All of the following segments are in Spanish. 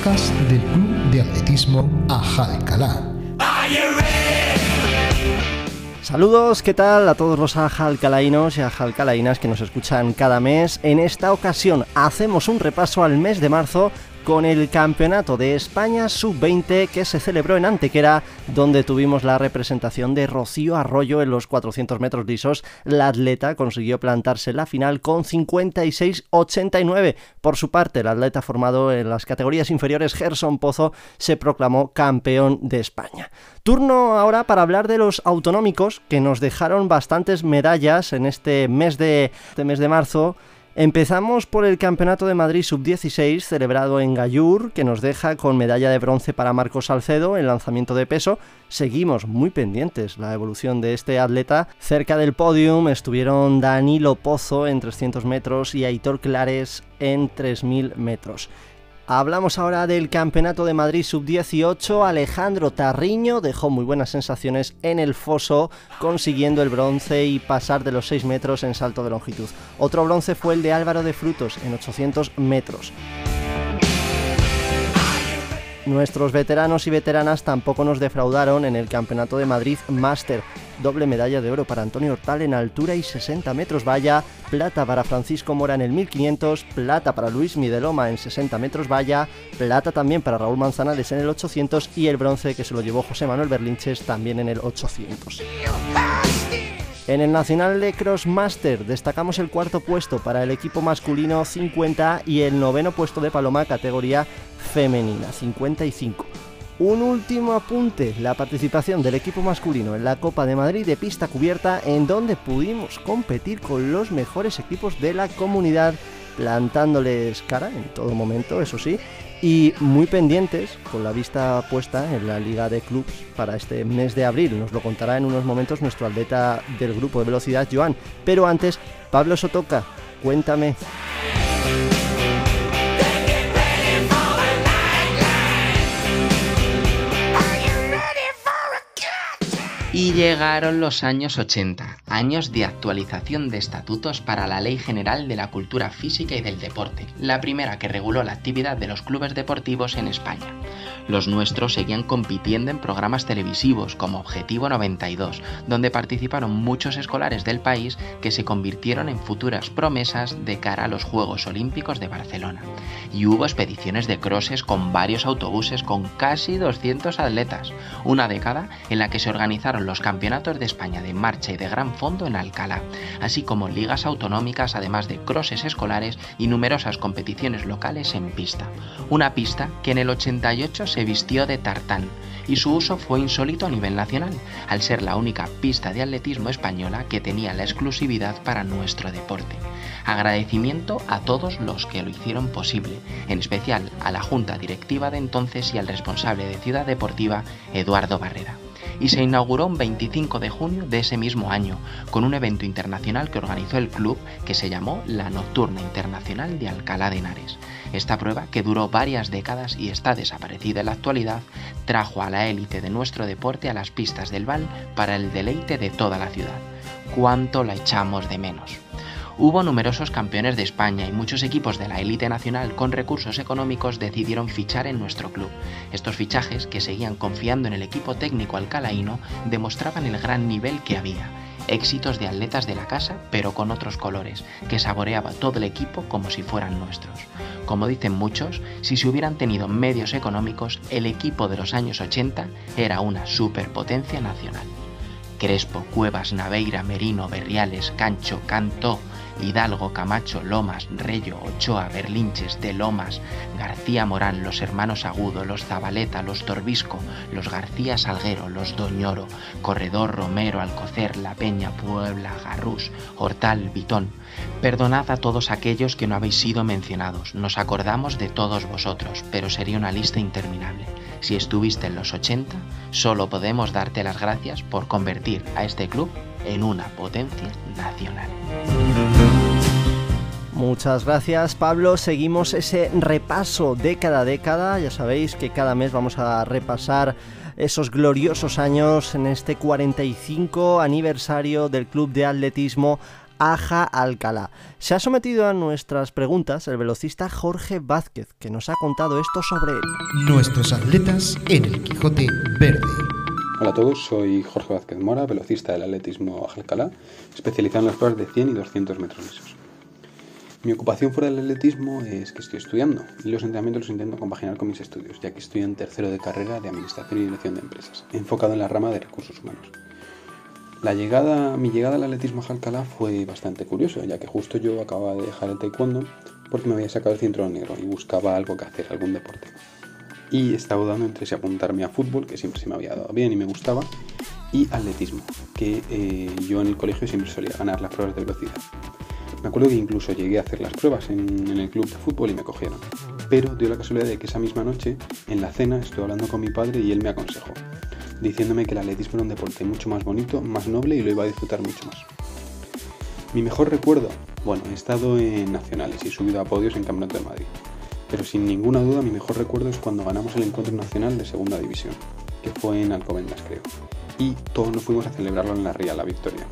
del Club de Atletismo Ajalcalá. Saludos, ¿qué tal a todos los ajalcalainos y ajalcalainas que nos escuchan cada mes? En esta ocasión hacemos un repaso al mes de marzo con el Campeonato de España Sub-20 que se celebró en Antequera, donde tuvimos la representación de Rocío Arroyo en los 400 metros lisos. La atleta consiguió plantarse la final con 56-89. Por su parte, el atleta formado en las categorías inferiores, Gerson Pozo, se proclamó campeón de España. Turno ahora para hablar de los autonómicos que nos dejaron bastantes medallas en este mes de, este mes de marzo Empezamos por el Campeonato de Madrid Sub-16 celebrado en Gallur, que nos deja con medalla de bronce para Marcos Salcedo en lanzamiento de peso. Seguimos muy pendientes la evolución de este atleta. Cerca del podium estuvieron Danilo Pozo en 300 metros y Aitor Clares en 3000 metros. Hablamos ahora del Campeonato de Madrid Sub-18. Alejandro Tarriño dejó muy buenas sensaciones en el foso, consiguiendo el bronce y pasar de los 6 metros en salto de longitud. Otro bronce fue el de Álvaro de Frutos en 800 metros. Nuestros veteranos y veteranas tampoco nos defraudaron en el Campeonato de Madrid Master. Doble medalla de oro para Antonio Hortal en altura y 60 metros valla, plata para Francisco Mora en el 1500, plata para Luis Mideloma en 60 metros valla, plata también para Raúl Manzanares en el 800 y el bronce que se lo llevó José Manuel Berlinches también en el 800. En el Nacional de Crossmaster destacamos el cuarto puesto para el equipo masculino 50 y el noveno puesto de Paloma categoría femenina 55. Un último apunte, la participación del equipo masculino en la Copa de Madrid de pista cubierta en donde pudimos competir con los mejores equipos de la comunidad plantándoles cara en todo momento, eso sí, y muy pendientes con la vista puesta en la Liga de Clubs para este mes de abril. Nos lo contará en unos momentos nuestro atleta del grupo de velocidad, Joan. Pero antes, Pablo Sotoca, cuéntame. Y llegaron los años 80, años de actualización de estatutos para la Ley General de la Cultura Física y del Deporte, la primera que reguló la actividad de los clubes deportivos en España. Los nuestros seguían compitiendo en programas televisivos como Objetivo 92, donde participaron muchos escolares del país que se convirtieron en futuras promesas de cara a los Juegos Olímpicos de Barcelona. Y hubo expediciones de crosses con varios autobuses con casi 200 atletas, una década en la que se organizaron los campeonatos de España de marcha y de gran fondo en Alcalá, así como ligas autonómicas, además de crosses escolares y numerosas competiciones locales en pista. Una pista que en el 88 se vistió de tartán y su uso fue insólito a nivel nacional, al ser la única pista de atletismo española que tenía la exclusividad para nuestro deporte. Agradecimiento a todos los que lo hicieron posible, en especial a la Junta Directiva de entonces y al responsable de Ciudad Deportiva, Eduardo Barrera y se inauguró un 25 de junio de ese mismo año, con un evento internacional que organizó el club que se llamó la Nocturna Internacional de Alcalá de Henares. Esta prueba, que duró varias décadas y está desaparecida en la actualidad, trajo a la élite de nuestro deporte a las pistas del Val para el deleite de toda la ciudad. ¿Cuánto la echamos de menos? Hubo numerosos campeones de España y muchos equipos de la élite nacional con recursos económicos decidieron fichar en nuestro club. Estos fichajes, que seguían confiando en el equipo técnico alcalaíno, demostraban el gran nivel que había. Éxitos de atletas de la casa, pero con otros colores, que saboreaba todo el equipo como si fueran nuestros. Como dicen muchos, si se hubieran tenido medios económicos, el equipo de los años 80 era una superpotencia nacional. Crespo, Cuevas, Naveira, Merino, Berriales, Cancho, Cantó, Hidalgo, Camacho, Lomas, Reyo, Ochoa, Berlinches, De Lomas, García Morán, los hermanos Agudo, los Zabaleta, los Torbisco, los García Salguero, los Doñoro, Corredor, Romero, Alcocer, La Peña, Puebla, Garrús, Hortal, Vitón. Perdonad a todos aquellos que no habéis sido mencionados, nos acordamos de todos vosotros, pero sería una lista interminable. Si estuviste en los 80, solo podemos darte las gracias por convertir a este club en una potencia nacional. Muchas gracias Pablo, seguimos ese repaso década a década, ya sabéis que cada mes vamos a repasar esos gloriosos años en este 45 aniversario del Club de Atletismo Aja Alcalá. Se ha sometido a nuestras preguntas el velocista Jorge Vázquez, que nos ha contado esto sobre Nuestros atletas en el Quijote Verde. Hola a todos, soy Jorge Vázquez Mora, velocista del atletismo Aja Alcalá, especializado en las pruebas de 100 y 200 metros lisos. Mi ocupación fuera del atletismo es que estoy estudiando y los entrenamientos los intento compaginar con mis estudios, ya que estoy en tercero de carrera de Administración y Dirección de Empresas, enfocado en la rama de recursos humanos. La llegada, mi llegada al atletismo a Alcalá fue bastante curioso, ya que justo yo acababa de dejar el taekwondo porque me había sacado el cinturón negro y buscaba algo que hacer, algún deporte. Y estaba dudando entre si apuntarme a fútbol, que siempre se me había dado bien y me gustaba, y atletismo, que eh, yo en el colegio siempre solía ganar las pruebas de velocidad. Me acuerdo que incluso llegué a hacer las pruebas en, el club de fútbol y me cogieron. Pero dio la casualidad de que esa misma noche, en la cena, estuve hablando con mi padre y él me aconsejó, diciéndome que el atletismo era un deporte mucho más bonito, más noble y lo iba a disfrutar mucho más. Mi mejor recuerdo, bueno, he estado en nacionales y subido a podios en Campeonato de Madrid. Pero sin ninguna duda mi mejor recuerdo es cuando ganamos el encuentro nacional de segunda división, que fue en Alcobendas creo. Y todos nos fuimos a celebrarlo en la Ría, la victoria.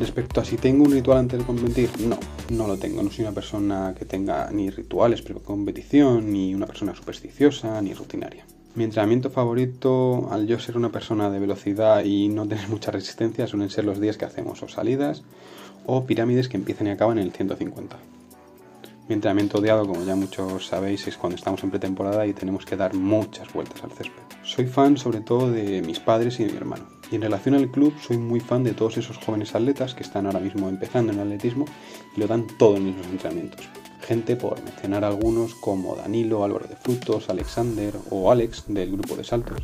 Respecto a si tengo un ritual antes de competir, no, no lo tengo. No soy una persona que tenga ni rituales pre competición, ni una persona supersticiosa, ni rutinaria. Mi entrenamiento favorito, al yo ser una persona de velocidad y no tener mucha resistencia, suelen ser los días que hacemos o salidas o pirámides que empiezan y acaban en el 150. Mi entrenamiento odiado, como ya muchos sabéis, es cuando estamos en pretemporada y tenemos que dar muchas vueltas al césped. Soy fan sobre todo de mis padres y de mi hermano. Y en relación al club, soy muy fan de todos esos jóvenes atletas que están ahora mismo empezando en el atletismo y lo dan todo en los entrenamientos. Gente, por mencionar algunos, como Danilo, Álvaro de Frutos, Alexander o Alex del grupo de saltos.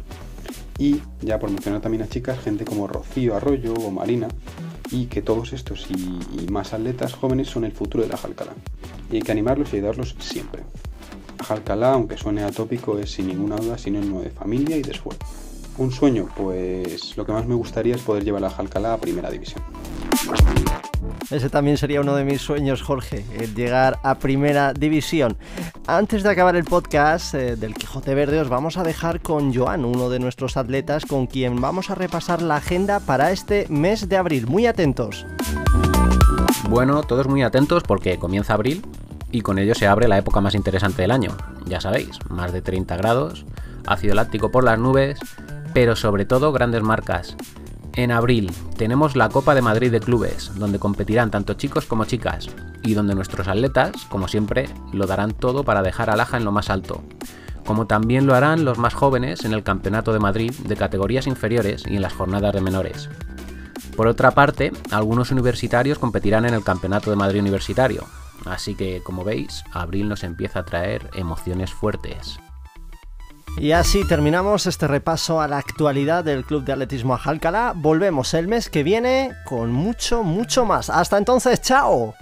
Y ya por mencionar también a chicas, gente como Rocío Arroyo o Marina, y que todos estos y, más atletas jóvenes son el futuro de la Jalcalá. Y hay que animarlos y ayudarlos siempre. Jalcalá, aunque suene atópico, es sin ninguna duda sinónimo de familia y de esfuerzo. Un sueño, pues lo que más me gustaría es poder llevar a Jalcalá a primera división. Ese también sería uno de mis sueños, Jorge, el llegar a primera división. Antes de acabar el podcast eh, del Quijote Verde, os vamos a dejar con Joan, uno de nuestros atletas, con quien vamos a repasar la agenda para este mes de abril. Muy atentos. Bueno, todos muy atentos porque comienza abril y con ello se abre la época más interesante del año. Ya sabéis, más de 30 grados, ácido láctico por las nubes, pero sobre todo grandes marcas. En abril tenemos la Copa de Madrid de Clubes, donde competirán tanto chicos como chicas, y donde nuestros atletas, como siempre, lo darán todo para dejar a Laja en lo más alto, como también lo harán los más jóvenes en el Campeonato de Madrid de categorías inferiores y en las jornadas de menores. Por otra parte, algunos universitarios competirán en el Campeonato de Madrid Universitario, así que como veis, abril nos empieza a traer emociones fuertes. Y así terminamos este repaso a la actualidad del Club de Atletismo Ajalcalá. Volvemos el mes que viene con mucho, mucho más. Hasta entonces, chao.